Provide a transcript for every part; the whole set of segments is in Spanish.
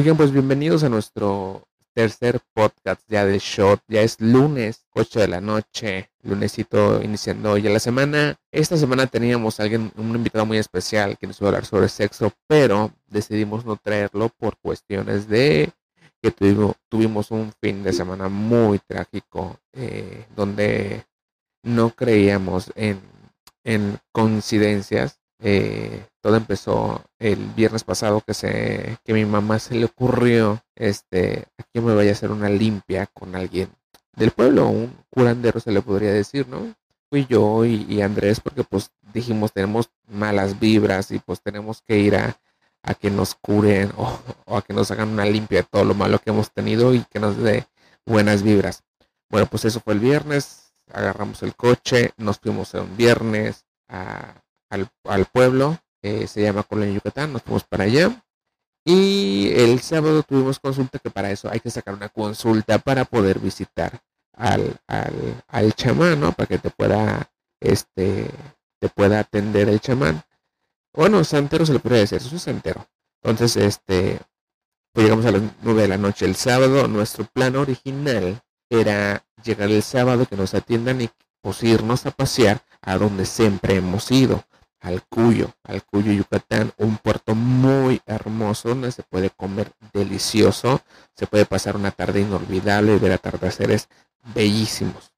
Oigan, pues bienvenidos a nuestro tercer podcast ya de Shot. Ya es lunes, 8 de la noche, lunesito iniciando ya la semana. Esta semana teníamos alguien, un invitado muy especial que nos iba a hablar sobre sexo, pero decidimos no traerlo por cuestiones de que tuvimos, tuvimos un fin de semana muy trágico, eh, donde no creíamos en, en coincidencias. Eh, todo empezó el viernes pasado que se que mi mamá se le ocurrió este aquí me vaya a hacer una limpia con alguien del pueblo, un curandero se le podría decir, ¿no? Fui yo y, Andrés porque pues dijimos tenemos malas vibras y pues tenemos que ir a, a que nos curen o, a que nos hagan una limpia de todo lo malo que hemos tenido y que nos dé buenas vibras. Bueno, pues eso fue el viernes, agarramos el coche, nos fuimos un viernes a, al, al, pueblo, eh, se llama Colonia Yucatán, nos fuimos para allá. Y el sábado tuvimos consulta, que para eso hay que sacar una consulta para poder visitar al, al, al chamán, ¿no? Para que te pueda, este, te pueda atender el chamán. Bueno, santero se le puede decir, eso es santero. Entonces, este, pues llegamos a las 9 de la noche el sábado. Nuestro plan original era llegar el sábado, que nos atiendan y pues irnos a pasear a donde siempre hemos ido, al Cuyo, al Cuyo Yucatán, un puerto muy hermoso donde se puede comer delicioso, se puede pasar una tarde inolvidable y ver atardeceres bellísimos.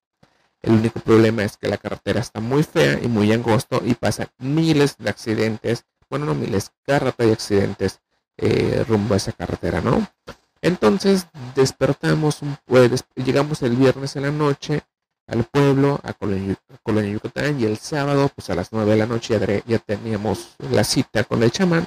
El único problema es que la carretera está muy fea y muy angosto y pasan miles de accidentes, bueno, no miles, cada de accidentes eh, rumbo a esa carretera, ¿no? Entonces despertamos, un, pues, llegamos el viernes en la noche al pueblo, a Colonia, Yucatán, y el sábado, pues a las 9 de la noche ya, teníamos la cita con el chamán.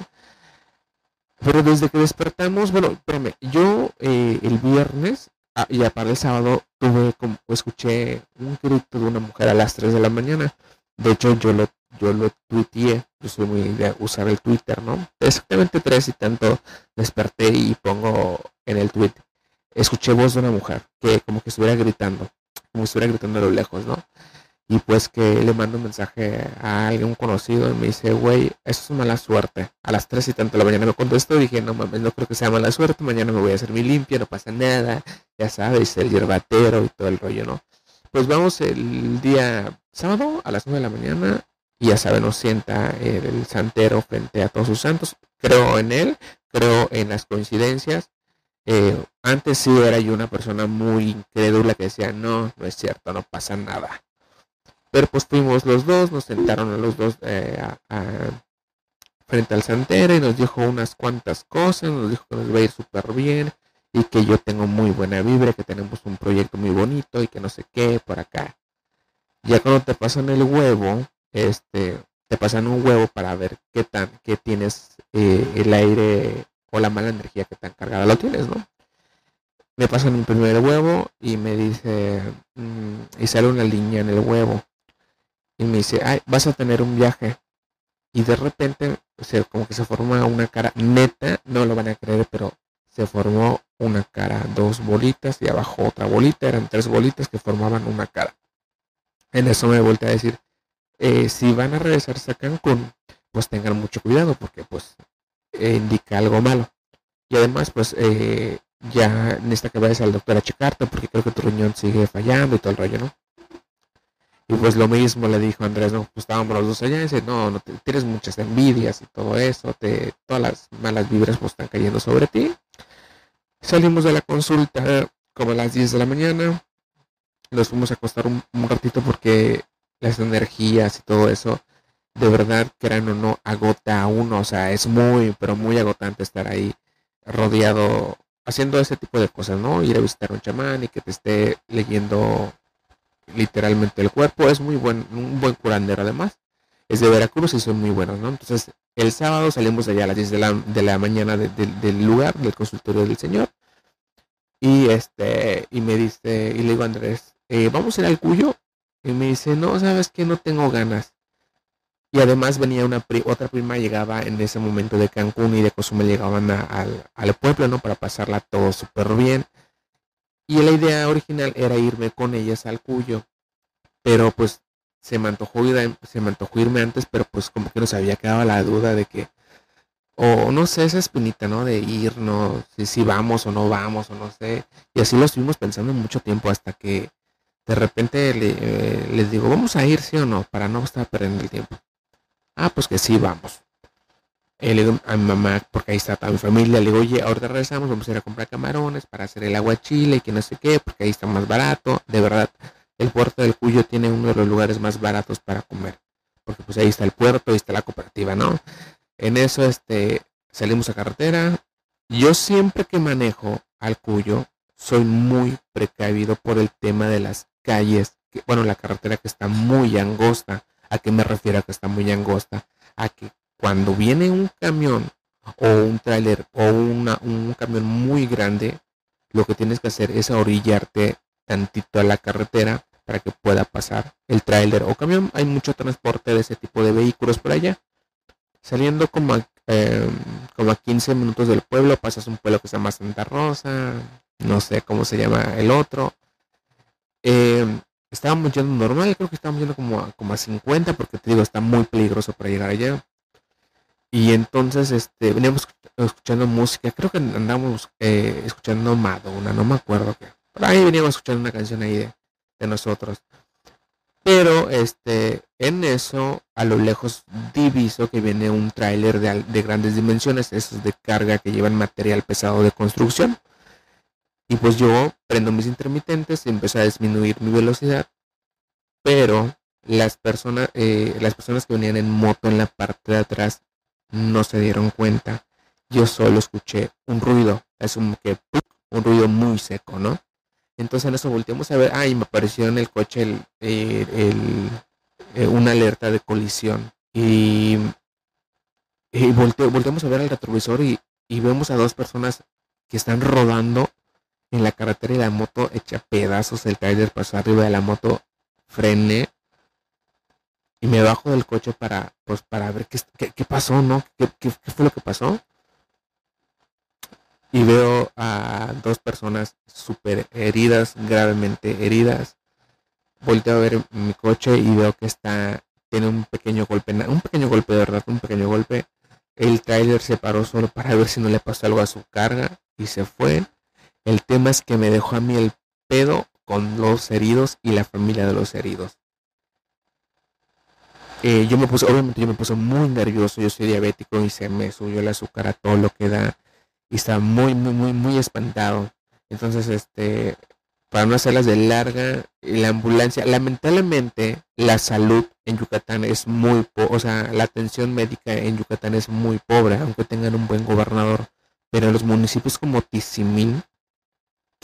Pero desde que despertamos, bueno, espérame, yo eh, el viernes ah, y para el sábado tuve como, escuché un grito de una mujer a las 3 de la mañana. De hecho, yo lo, yo lo tuiteé, yo soy muy de usar el Twitter, ¿no? Exactamente tres y tanto desperté y pongo en el tweet. Escuché voz de una mujer que como que estuviera gritando como estuviera gritando a lo lejos, ¿no? Y pues que le mando un mensaje a alguien conocido y me dice, güey, eso es mala suerte. A las 3 y tanto de la mañana me contestó dije, no mames, no creo que sea mala suerte, mañana me voy a hacer mi limpia, no pasa nada, ya sabes, el hierbatero y todo el rollo, ¿no? Pues vamos el día sábado a las 9 de la mañana y ya saben, nos sienta el santero frente a todos sus santos. Creo en él, creo en las coincidencias, eh, antes sí era yo una persona muy incrédula que decía, no, no es cierto, no pasa nada. Pero pues fuimos los dos, nos sentaron los dos eh, frente al santero y nos dijo unas cuantas cosas, nos dijo que nos va a ir súper bien y que yo tengo muy buena vibra, que tenemos un proyecto muy bonito y que no sé qué por acá. Ya cuando te pasan el huevo, este, te pasan un huevo para ver qué tan, qué tienes eh, el aire o la mala energía que tan cargada lo tienes, ¿no? Me pasan un primer huevo y me dice, mmm, y sale una línea en el huevo. Y me dice, ay, vas a tener un viaje. Y de repente, o sea, como que se forma una cara neta, no lo van a creer, pero se formó una cara, dos bolitas y abajo otra bolita, eran tres bolitas que formaban una cara. En eso me vuelve a decir, eh, si van a regresarse a Cancún, pues tengan mucho cuidado porque pues eh, indica algo malo. Y además, pues eh, ya necesita que vayas al doctor a checarte porque creo que tu riñón sigue fallando y todo el rollo, ¿no? Y pues lo mismo le dijo Andrés, no, pues estábamos los dos allá y dice, no, no tienes muchas envidias y todo eso, te, todas las malas vibras pues están cayendo sobre ti. Salimos de la consulta como a las 10 de la mañana, nos fuimos a acostar un ratito porque las energías y todo eso de verdad, crean o no, agota a uno. O sea, es muy, pero muy agotante estar ahí rodeado, haciendo ese tipo de cosas, ¿no? Ir a visitar a un chamán y que te esté leyendo literalmente el cuerpo. Es muy buen, un buen curandero además. Es de Veracruz y son muy buenos, ¿no? Entonces, el sábado salimos de allá a las 10 de la, de la mañana del lugar, del consultorio del señor. Y este, y me dice, y le digo a Andrés, eh, vamos a ir al Cuyo. Y me dice, no, sabes que no tengo ganas. Y además venía una otra prima, llegaba en ese momento de Cancún y de Cozumel llegaban al pueblo, ¿no? Para pasarla todo súper bien. Y la idea original era irme con ellas al Cuyo. Pero pues se me antojó, ir, se me antojó irme antes, pero pues como que nos había quedado la duda de que o no sé, esa espinita, ¿no? De irnos, si, si vamos o no vamos, o no sé. Y así lo estuvimos pensando mucho tiempo hasta que de repente le, eh, les digo, vamos a ir, sí o no, para no estar perdiendo el tiempo. Ah, pues que sí, vamos. Eh, le digo a mi mamá, porque ahí está toda mi familia, le digo, oye, ahorita regresamos, vamos a ir a comprar camarones para hacer el agua chile y que no sé qué, porque ahí está más barato. De verdad, el puerto del Cuyo tiene uno de los lugares más baratos para comer. Porque pues ahí está el puerto, ahí está la cooperativa, ¿no? En eso, este, salimos a carretera. Yo siempre que manejo al Cuyo, soy muy precavido por el tema de las calles. Que, bueno, la carretera que está muy angosta. ¿A qué me refiero a que está muy angosta? A que cuando viene un camión o un tráiler o una, un camión muy grande, lo que tienes que hacer es orillarte tantito a la carretera para que pueda pasar el tráiler o camión. Hay mucho transporte de ese tipo de vehículos por allá. Saliendo como a, em, como a 15 minutos del pueblo, pasas un pueblo que se llama Santa Rosa, no sé cómo se llama el otro. Em, estábamos yendo normal, creo que estábamos yendo como a, como a 50, porque te digo, está muy peligroso para llegar allá. Y entonces este, veníamos escuchando música, creo que andábamos eh, escuchando Madonna, no me acuerdo qué. Por ahí veníamos escuchando una canción ahí de, de nosotros. Pero este, en eso, a lo lejos diviso que viene un tráiler de, de, grandes dimensiones, esos de carga que llevan material pesado de construcción. Y pues yo prendo mis intermitentes y empiezo a disminuir mi velocidad. Pero las personas, eh, las personas que venían en moto en la parte de atrás no se dieron cuenta. Yo solo escuché un ruido, es un que un ruido muy seco, ¿no? Entonces en eso volteamos a ver, ay, me apareció en el coche el, el, eh, una alerta de colisión. Y, y volteamos a ver el retrovisor y, y, vemos a dos personas que están rodando en la carretera y la moto hecha pedazos. El trailer pasó arriba de la moto, frené y me bajo del coche para, pues, para ver qué, qué, qué pasó, ¿no? ¿Qué, ¿Qué, fue lo que pasó? Y veo a dos personas súper heridas, gravemente heridas. Volteo a ver mi coche y veo que está, tiene un pequeño golpe, un pequeño golpe de verdad, un pequeño golpe. El trailer se paró solo para ver si no le pasó algo a su carga y se fue. El tema es que me dejó a mí el pedo con los heridos y la familia de los heridos. Eh, yo me puse, obviamente yo me puse muy nervioso, yo soy diabético y se me subió el azúcar a todo lo que da y estaba muy, muy, muy, muy espantado. Entonces, este, para no hacerlas de larga, la ambulancia, lamentablemente la salud en Yucatán es muy, o sea, la atención médica en Yucatán es muy pobre, aunque tengan un buen gobernador. Pero en los municipios como Tizimín,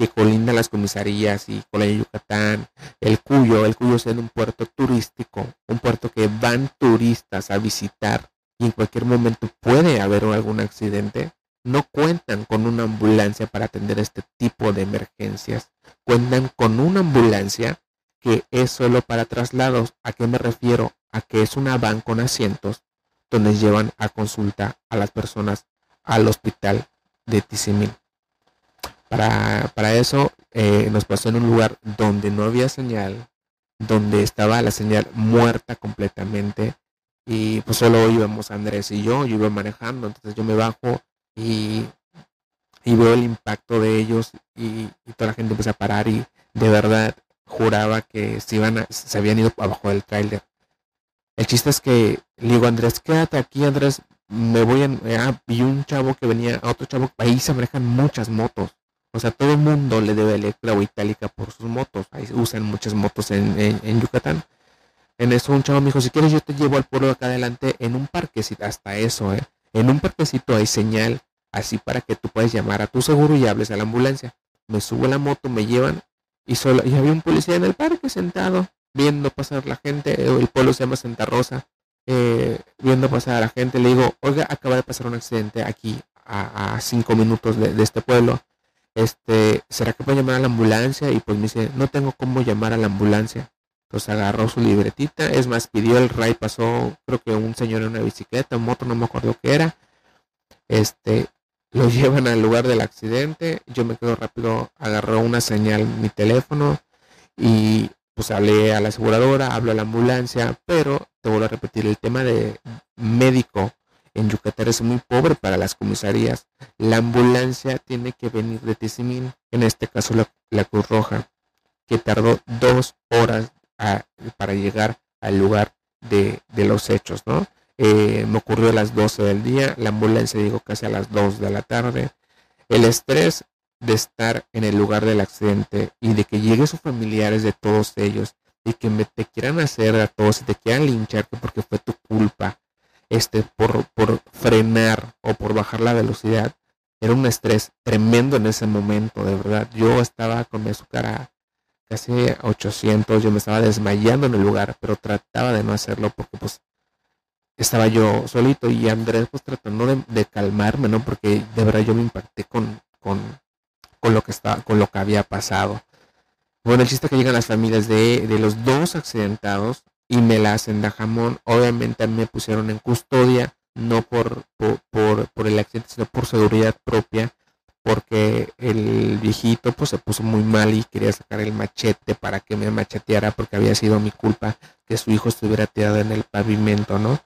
que colinda las comisarías y con la Yucatán, el Cuyo, el Cuyo siendo un puerto turístico, un puerto que van turistas a visitar y en cualquier momento puede haber algún accidente, no cuentan con una ambulancia para atender este tipo de emergencias. Cuentan con una ambulancia que es solo para traslados. ¿A qué me refiero? A que es una van con asientos donde llevan a consulta a las personas al hospital de Tizimín. Para, para eso eh, nos pasó en un lugar donde no había señal, donde estaba la señal muerta completamente. Y pues solo íbamos Andrés y yo, yo iba manejando, entonces yo me bajo y, y veo el impacto de ellos y, toda la gente empieza a parar y de verdad juraba que se iban se habían ido abajo del tráiler. El chiste es que le digo Andrés, quédate aquí Andrés, me voy a... Ah, y un chavo que venía, a otro chavo, ahí se manejan muchas motos o sea, todo el mundo le debe Electra o Itálica por sus motos. Ahí usan muchas motos en, en, Yucatán. En eso un chavo me dijo, si quieres yo te llevo al pueblo de acá adelante en un parquecito, hasta eso, ¿eh? En un parquecito hay señal, así para que tú puedas llamar a tu seguro y hables a la ambulancia. Me subo a la moto, me llevan y solo y había un policía en el parque sentado, viendo pasar la gente. El pueblo se llama Santa Rosa. Eh, viendo pasar a la gente, le digo, oiga, acaba de pasar un accidente aquí a, cinco minutos de, de este pueblo este, ¿será que puedo llamar a la ambulancia? Y pues me dice, no tengo cómo llamar a la ambulancia. Entonces agarró su libretita, es más, pidió el ray, pasó, creo que un señor en una bicicleta, un moto, no me acuerdo qué era. Este, lo llevan al lugar del accidente, yo me quedo rápido, agarró una señal mi teléfono y pues hablé a la aseguradora, hablo a la ambulancia, pero te vuelvo a repetir, el tema de médico en Yucatán es muy pobre para las comisarías. La ambulancia tiene que venir de Tizimín, en este caso la, Cruz Roja, que tardó dos horas para llegar al lugar de, los hechos, ¿no? Eh, me ocurrió a las 12 del día, la ambulancia llegó casi a las 2 de la tarde. El estrés de estar en el lugar del accidente y de que lleguen sus familiares de todos ellos y que me te quieran hacer a todos y te quieran linchar porque fue tu culpa este por, por frenar o por bajar la velocidad era un estrés tremendo en ese momento de verdad. Yo estaba con mi azúcar a casi 800 yo me estaba desmayando en el lugar pero trataba de no hacerlo porque pues estaba yo solito y Andrés pues tratando de, calmarme no porque de verdad yo me impacté con con con lo que estaba con lo que había pasado. Bueno, el chiste que llegan las familias de, los dos accidentados y me la hacen de jamón. Obviamente me pusieron en custodia, no por, por, el accidente, sino por seguridad propia, porque el viejito pues se puso muy mal y quería sacar el machete para que me macheteara porque había sido mi culpa que su hijo estuviera tirado en el pavimento, ¿no?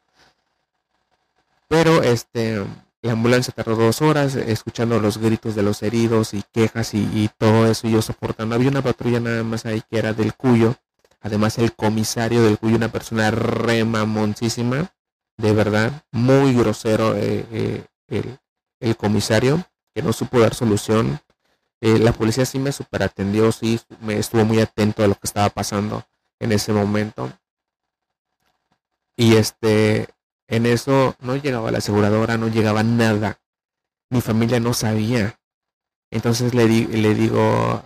Pero este la ambulancia tardó dos horas escuchando los gritos de los heridos y quejas y, todo eso y yo soportando. Había una patrulla nada más ahí que era del Cuyo. Además el comisario del Cuyo, una persona remamoncísima, de verdad, muy grosero eh, eh, el, comisario, que no supo dar solución. Eh, la policía sí me superatendió, sí me estuvo muy atento a lo que estaba pasando en ese momento. Y este, en eso no llegaba la aseguradora, no llegaba nada. Mi familia no sabía. Entonces le, le digo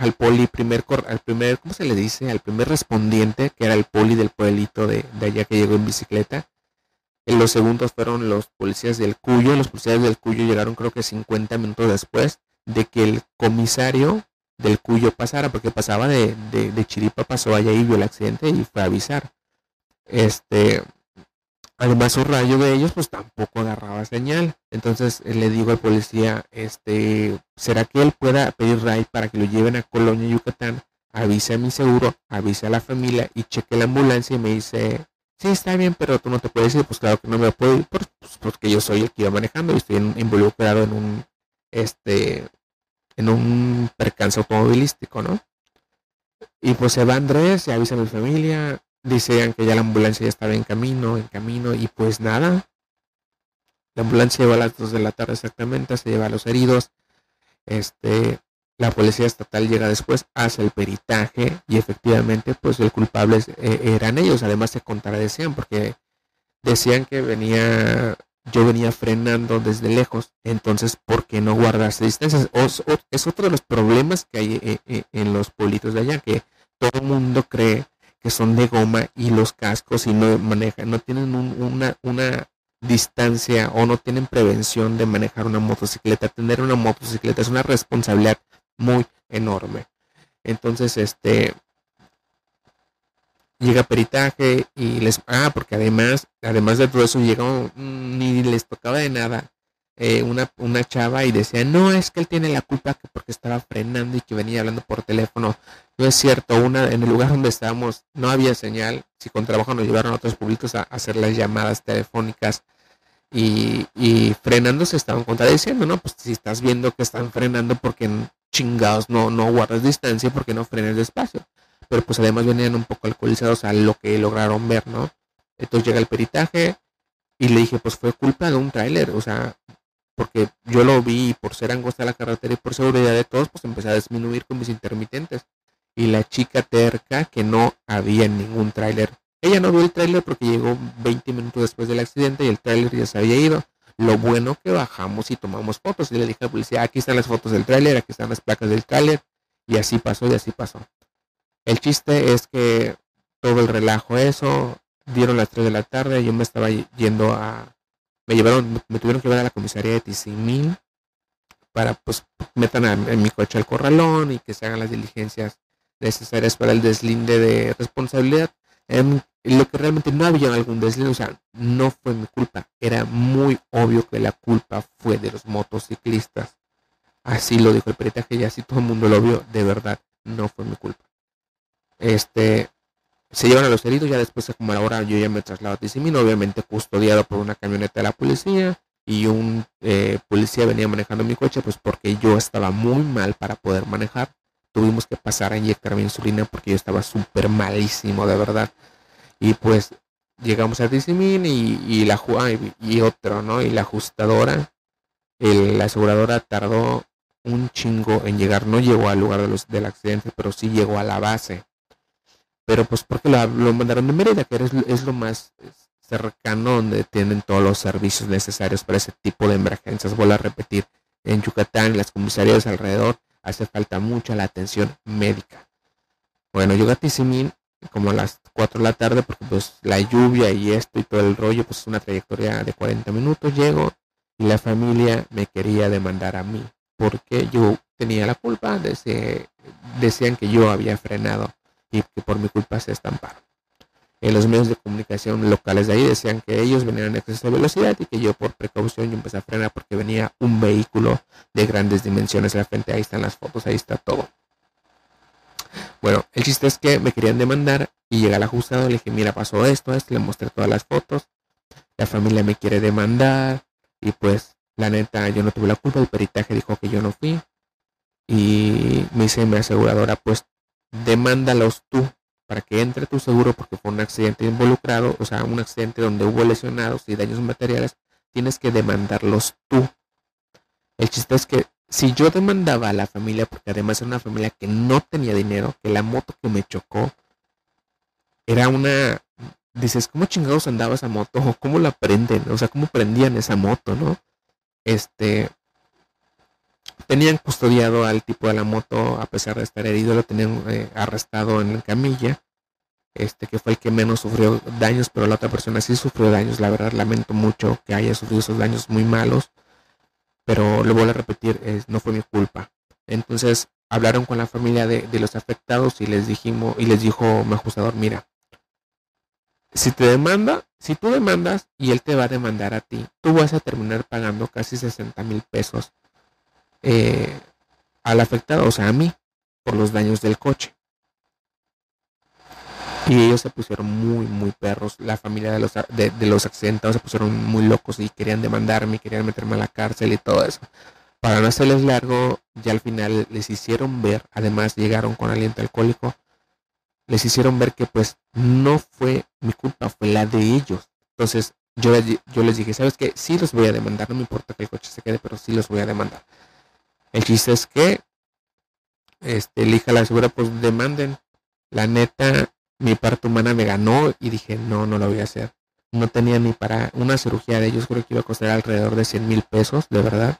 al poli, primer, al primer, ¿cómo se le dice? Al primer respondiente, que era el poli del pueblito de, allá que llegó en bicicleta. En los segundos fueron los policías del Cuyo. Los policías del Cuyo llegaron creo que 50 minutos después de que el comisario del Cuyo pasara, porque pasaba de, de, de Chiripa, pasó allá y vio el accidente y fue a avisar. Este, Además, un rayo de ellos pues tampoco agarraba señal. Entonces eh, le digo al policía, este, ¿será que él pueda pedir RAI para que lo lleven a Colonia, Yucatán? Avise a mi seguro, avise a la familia y cheque la ambulancia y me dice, sí, está bien, pero tú no te puedes ir. Pues claro que no me puedo ir pues, porque yo soy el que iba manejando y estoy involucrado en un, este, en un percance automovilístico, ¿no? Y pues se va Andrés, se avisa a mi familia, Dicen que ya la ambulancia ya estaba en camino, en camino, y pues nada. La ambulancia lleva a las 2 de la tarde exactamente, se lleva a los heridos. Este, la policía estatal llega después, hace el peritaje y efectivamente pues el culpable eh, eran ellos. Además se contradecían porque decían que venía, yo venía frenando desde lejos. Entonces, ¿por qué no guardarse distancias? es otro de los problemas que hay eh, eh, en los pueblitos de allá, que todo el mundo cree que son de goma y los cascos y no manejan, no tienen una, una distancia o no tienen prevención de manejar una motocicleta. Tener una motocicleta es una responsabilidad muy enorme. Entonces, este llega peritaje y les ah porque además además de todo eso llega ni les tocaba de nada eh, una, una chava y decía, no, es que él tiene la culpa que porque estaba frenando y que venía hablando por teléfono. No es cierto, una, en el lugar donde estábamos no había señal. Si con trabajo nos llevaron a otros públicos a, hacer las llamadas telefónicas y, y frenando se estaban contradiciendo, ¿no? Pues si estás viendo que están frenando porque chingados no, no guardas distancia, porque no frenes despacio. Pero pues además venían un poco alcoholizados a lo que lograron ver, ¿no? Entonces llega el peritaje y le dije, pues fue culpa de un tráiler, o sea, porque yo lo vi por ser angosta la carretera y por seguridad de todos, pues empecé a disminuir con mis intermitentes. Y la chica terca que no había ningún tráiler. Ella no vio el tráiler porque llegó 20 minutos después del accidente y el tráiler ya se había ido. Lo bueno que bajamos y tomamos fotos. Y le dije a la policía, aquí están las fotos del tráiler, aquí están las placas del tráiler. Y así pasó y así pasó. El chiste es que todo el relajo eso, dieron las 3 de la tarde, yo me estaba yendo a, me llevaron, me tuvieron que llevar a la comisaría de Tizimín para pues metan en mi coche al corralón y que se hagan las diligencias necesarias para el deslinde de responsabilidad. En lo que realmente no había algún deslinde, o sea, no fue mi culpa. Era muy obvio que la culpa fue de los motociclistas. Así lo dijo el peritaje y así todo el mundo lo vio. De verdad, no fue mi culpa. Este, se llevan a los heridos, ya después como la hora yo ya me traslado a Tizimín, obviamente custodiado por una camioneta de la policía y un eh, policía venía manejando mi coche, pues porque yo estaba muy mal para poder manejar. Tuvimos que pasar a inyectarme insulina porque yo estaba súper malísimo, de verdad. Y pues llegamos a Tizimín y, la y, y otro, ¿no? Y la ajustadora, la aseguradora tardó un chingo en llegar. No llegó al lugar de los, del accidente, pero sí llegó a la base. Pero pues porque lo, mandaron de Mérida, que es, lo más cercano donde tienen todos los servicios necesarios para ese tipo de emergencias. Vuelvo a repetir, en Yucatán, las comisarías alrededor, hace falta mucha la atención médica. Bueno, yo a Tizimín como a las 4 de la tarde, porque pues la lluvia y esto y todo el rollo, pues es una trayectoria de 40 minutos, llego y la familia me quería demandar a mí porque yo tenía la culpa, decían que yo había frenado y que por mi culpa se estamparon. En los medios de comunicación locales de ahí decían que ellos venían en exceso de velocidad y que yo por precaución yo empecé a frenar porque venía un vehículo de grandes dimensiones la frente. Ahí están las fotos, ahí está todo. Bueno, el chiste es que me querían demandar y llega el ajustado, le dije, mira, pasó esto, esto, le mostré todas las fotos. La familia me quiere demandar y pues la neta, yo no tuve la culpa, el peritaje dijo que yo no fui. Y me dice mi aseguradora, pues demándalos tú para que entre tu seguro porque fue un accidente involucrado, o sea, un accidente donde hubo lesionados y daños materiales, tienes que demandarlos tú. El chiste es que si yo demandaba a la familia, porque además era una familia que no tenía dinero, que la moto que me chocó era una... Dices, ¿cómo chingados andaba esa moto? ¿Cómo la prenden? O sea, ¿cómo prendían esa moto, no? este tenían custodiado al tipo de la moto a pesar de estar herido lo tenían eh, arrestado en la camilla este que fue el que menos sufrió daños pero la otra persona sí sufrió daños. La verdad lamento mucho que haya sufrido esos daños muy malos pero lo vuelvo a repetir no fue mi culpa. Entonces hablaron con la familia de, de los afectados y les dijimos y les dijo mi ajustador mira si te demanda, si tú demandas y él te va a demandar a ti, tú vas a terminar pagando casi 60 mil pesos eh, al afectado, o sea, a mí, por los daños del coche. Y ellos se pusieron muy, muy perros. La familia de los, de, los accidentados se pusieron muy locos y querían demandarme, querían meterme a la cárcel y todo eso. Para no hacerles largo, ya al final les hicieron ver, además llegaron con aliento alcohólico, les hicieron ver que pues no fue mi culpa, fue la de ellos. Entonces yo, yo les dije, ¿sabes qué? Sí los voy a demandar, no me importa que el coche se quede, pero sí los voy a demandar. El chiste es que, este, elija la segura, pues demanden. La neta, mi parte humana me ganó y dije, no, no lo voy a hacer. No tenía ni para una cirugía de ellos, creo que iba a costar alrededor de 100 mil pesos, de verdad.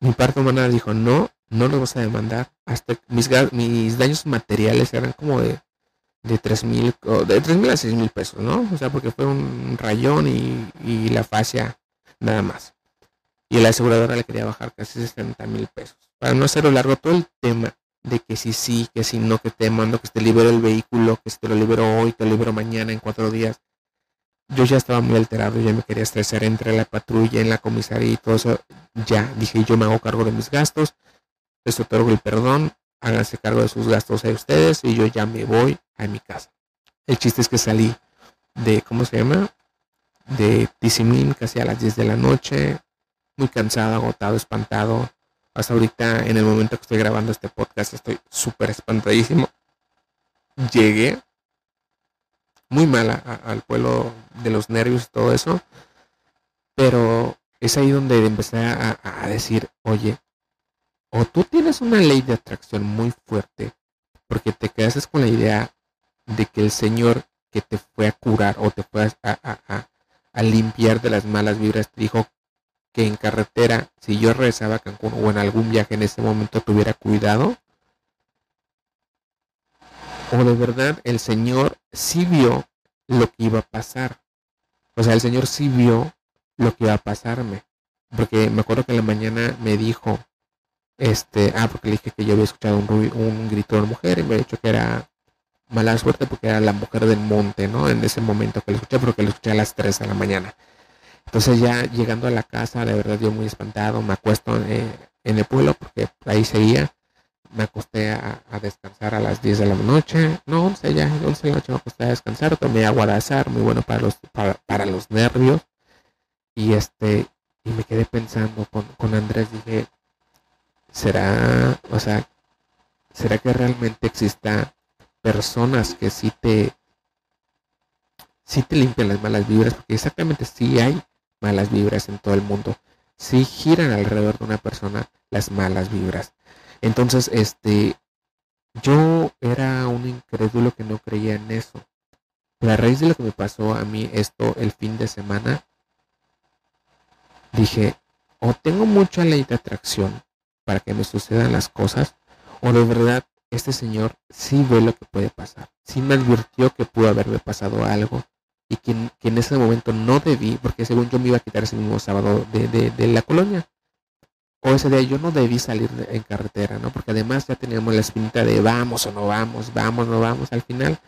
Mi parte humana dijo, no, no los vas a demandar. Hasta mis, mis daños materiales eran como de, de 3 mil, de tres mil a 6 mil pesos, ¿no? O sea, porque fue un rayón y, la fascia nada más. Y la aseguradora le quería bajar casi 60 mil pesos. Para no hacerlo largo, todo el tema de que si sí, que si no, que te mando, que te libero el vehículo, que si te lo libero hoy, te lo libero mañana en cuatro días. Yo ya estaba muy alterado, ya me quería estresar entre la patrulla, en la comisaría y todo eso. Ya dije, yo me hago cargo de mis gastos les otorgo el perdón, háganse cargo de sus gastos a ustedes y yo ya me voy a mi casa. El chiste es que salí de, ¿cómo se llama? De Tizimín casi a las 10 de la noche, muy cansado, agotado, espantado. Hasta ahorita, en el momento que estoy grabando este podcast, estoy súper espantadísimo. Llegué muy mal al pueblo de los nervios y todo eso. Pero es ahí donde empecé a, a decir, oye, o tú tienes una ley de atracción muy fuerte porque te quedas con la idea de que el Señor que te fue a curar o te fue a, limpiar de las malas vibras te dijo que en carretera, si yo regresaba a Cancún o en algún viaje en ese momento tuviera cuidado. O de verdad el Señor sí vio lo que iba a pasar. O sea, el Señor sí vio lo que iba a pasarme. Porque me acuerdo que en la mañana me dijo, este, ah, porque le dije que yo había escuchado un, un grito de mujer y me ha dicho que era mala suerte porque era la mujer del monte, ¿no? En ese momento que lo escuché, porque lo escuché a las 3 de la mañana. Entonces ya llegando a la casa, de verdad yo muy espantado, me acuesto eh, en el pueblo porque ahí seguía. me acosté a, descansar a las 10 de la noche, no, 11 ya, 11 de la noche me acosté a descansar, tomé agua de azar, muy bueno para los, para, los nervios, y este, y me quedé pensando con, con Andrés, dije, ¿será, o sea, será que realmente exista personas que sí te, sí te limpian las malas vibras? Porque exactamente sí hay malas vibras en todo el mundo, sí giran alrededor de una persona las malas vibras entonces, este, yo era un incrédulo que no creía en eso. Pero a raíz de lo que me pasó a mí esto el fin de semana, dije, o tengo mucha ley de atracción para que me sucedan las cosas, o de verdad este señor sí ve lo que puede pasar. Sí me advirtió que pudo haberme pasado algo que, en ese momento no debí, porque según yo me iba a quitar ese mismo sábado de la colonia o ese día yo no debí salir en carretera, ¿no? Porque además ya teníamos la espinita de vamos o no vamos, vamos, no vamos. Al final,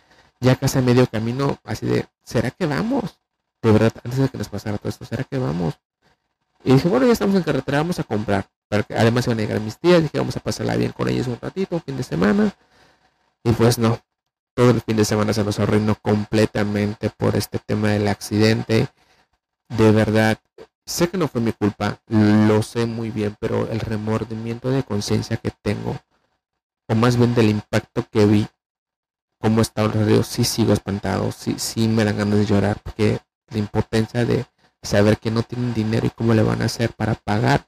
ya casi a medio camino, así de, ¿será que vamos? De verdad, antes de que nos pasara todo esto, ¿será que vamos? Y dije, bueno, ya estamos en carretera, vamos a comprar. Porque además iban a llegar mis tías, dije, vamos a pasarla bien con ellos un ratito, fin de semana. Y pues no, todo el fin de semana se nos arruinó completamente por este tema del accidente. De verdad, Sé que no fue mi culpa, lo sé muy bien, pero el remordimiento de conciencia que tengo, o más bien del impacto que vi, cómo está el radio, sí sigo espantado, sí, sí me dan ganas de llorar, porque la impotencia de saber que no tienen dinero y cómo le van a hacer para pagar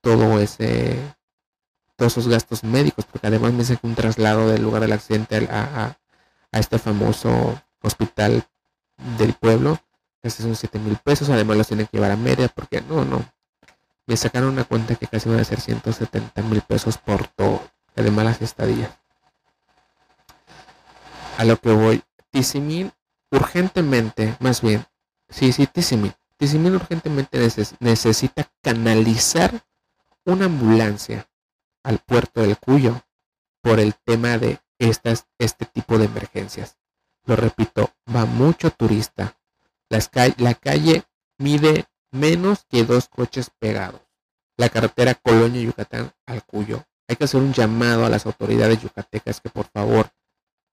todo ese todos esos gastos médicos porque además me que un traslado del lugar del accidente a, a este famoso hospital del pueblo este son 7 mil pesos, además los tienen que llevar a media, porque no, no. Me sacaron una cuenta que casi van a ser 170 mil pesos por todo, además las estadías. A lo que voy, Tisimin urgentemente, más bien, sí, sí, Tisimin, Tisimin urgentemente necesita canalizar una ambulancia al puerto del Cuyo por el tema de estas, este tipo de emergencias. Lo repito, va mucho turista, la calle mide menos que dos coches pegados. La carretera Colonia-Yucatán al Cuyo. Hay que hacer un llamado a las autoridades yucatecas que por favor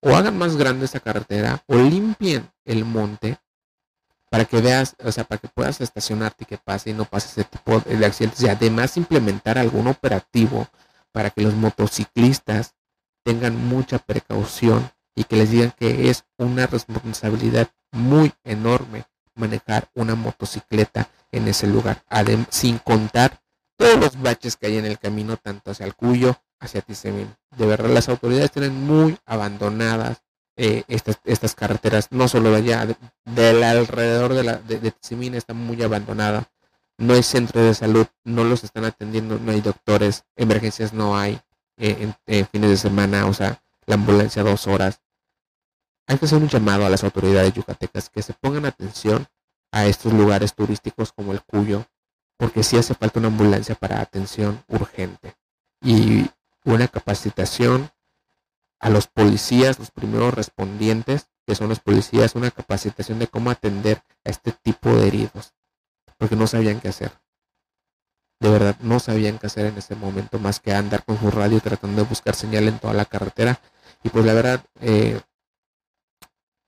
o hagan más grande esa carretera o limpien el monte para que veas, o sea, para que puedas estacionarte y que pase y no pase ese tipo de accidentes y además implementar algún operativo para que los motociclistas tengan mucha precaución y que les digan que es una responsabilidad muy enorme manejar una motocicleta en ese lugar, sin contar todos los baches que hay en el camino, tanto hacia el Cuyo, hacia Tizemín. De verdad, las autoridades tienen muy abandonadas eh, estas, estas carreteras, no solo de allá, del alrededor de, la, de, está muy abandonada. No hay centro de salud, no los están atendiendo, no hay doctores, emergencias no hay eh, en fines de semana, o sea, la ambulancia dos horas. Hay que hacer un llamado a las autoridades yucatecas que se pongan atención a estos lugares turísticos como el Cuyo, porque sí hace falta una ambulancia para atención urgente. Y una capacitación a los policías, los primeros respondientes, que son los policías, una capacitación de cómo atender a este tipo de heridos, porque no sabían qué hacer. De verdad, no sabían qué hacer en ese momento más que andar con su radio tratando de buscar señal en toda la carretera. Y pues la verdad, eh,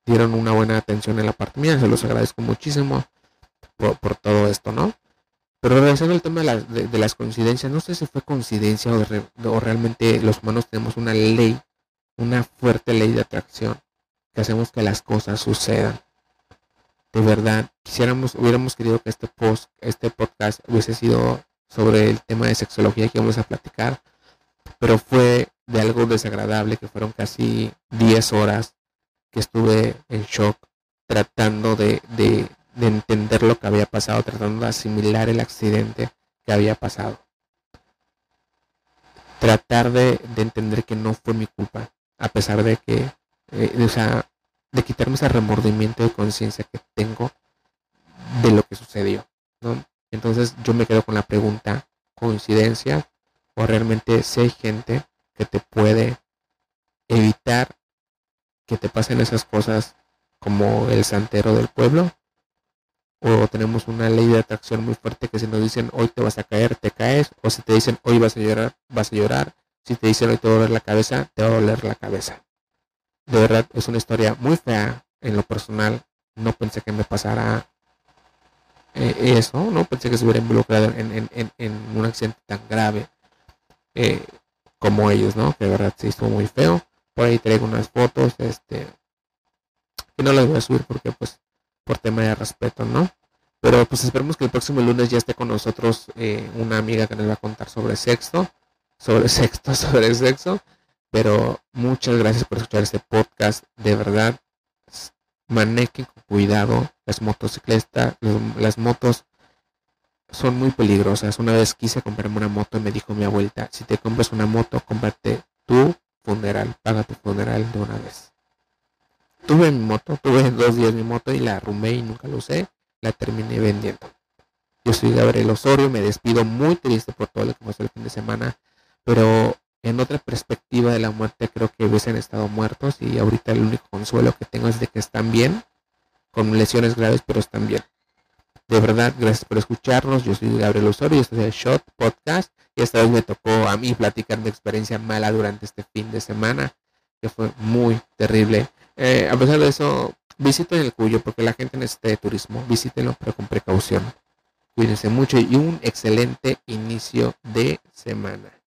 dieron una buena atención en la parte mía, se los agradezco muchísimo por, todo esto, ¿no? Pero regresando al tema de, las coincidencias, no sé si fue coincidencia o, realmente los humanos tenemos una ley, una fuerte ley de atracción que hacemos que las cosas sucedan. De verdad, quisiéramos, hubiéramos querido que este post, este podcast hubiese sido sobre el tema de sexología que vamos a platicar, pero fue de algo desagradable que fueron casi 10 horas que estuve en shock tratando de, entender lo que había pasado, tratando de asimilar el accidente que había pasado. Tratar de, entender que no fue mi culpa, a pesar de que, eh, o sea, de quitarme ese remordimiento de conciencia que tengo de lo que sucedió. Entonces yo me quedo con la pregunta, ¿coincidencia? ¿O realmente si hay gente que te puede evitar que te pasen esas cosas como el santero del pueblo. O tenemos una ley de atracción muy fuerte que si nos dicen hoy te vas a caer, te caes. O si te dicen hoy vas a llorar, vas a llorar. Si te dicen hoy te va a doler la cabeza, te va a doler la cabeza. De verdad, es una historia muy fea en lo personal. No pensé que me pasara eh, eso, no pensé que se hubiera involucrado en, un accidente tan grave eh, como ellos, ¿no? Que de verdad se hizo muy feo. Por ahí traigo unas fotos, este, que no las voy a subir porque pues por tema de respeto, ¿no? Pero pues esperemos que el próximo lunes ya esté con nosotros eh, una amiga que nos va a contar sobre sexo, sobre sexo, sobre sexo. Pero muchas gracias por escuchar este podcast. De verdad, manejen con cuidado las motocicletas, las motos son muy peligrosas. Una vez quise comprarme una moto y me dijo mi abuelita, si te compras una moto, cómprate tu funeral, paga tu funeral de una vez. Tuve mi moto, tuve dos días mi moto y la arrumé y nunca la usé, la terminé vendiendo. Yo soy Gabriel Osorio, me despido muy triste por todo lo que pasó el fin de semana, pero en otra perspectiva de la muerte creo que hubiesen estado muertos y ahorita el único consuelo que tengo es de que están bien, con lesiones graves, pero están bien. De verdad, gracias por escucharnos. Yo soy Gabriel Osorio y este es el Shot Podcast. Y esta vez me tocó a mí platicar mi experiencia mala durante este fin de semana, que fue muy terrible. Eh, a pesar de eso, visiten el Cuyo porque la gente necesita de turismo. Visítenlo, pero con precaución. Cuídense mucho y un excelente inicio de semana.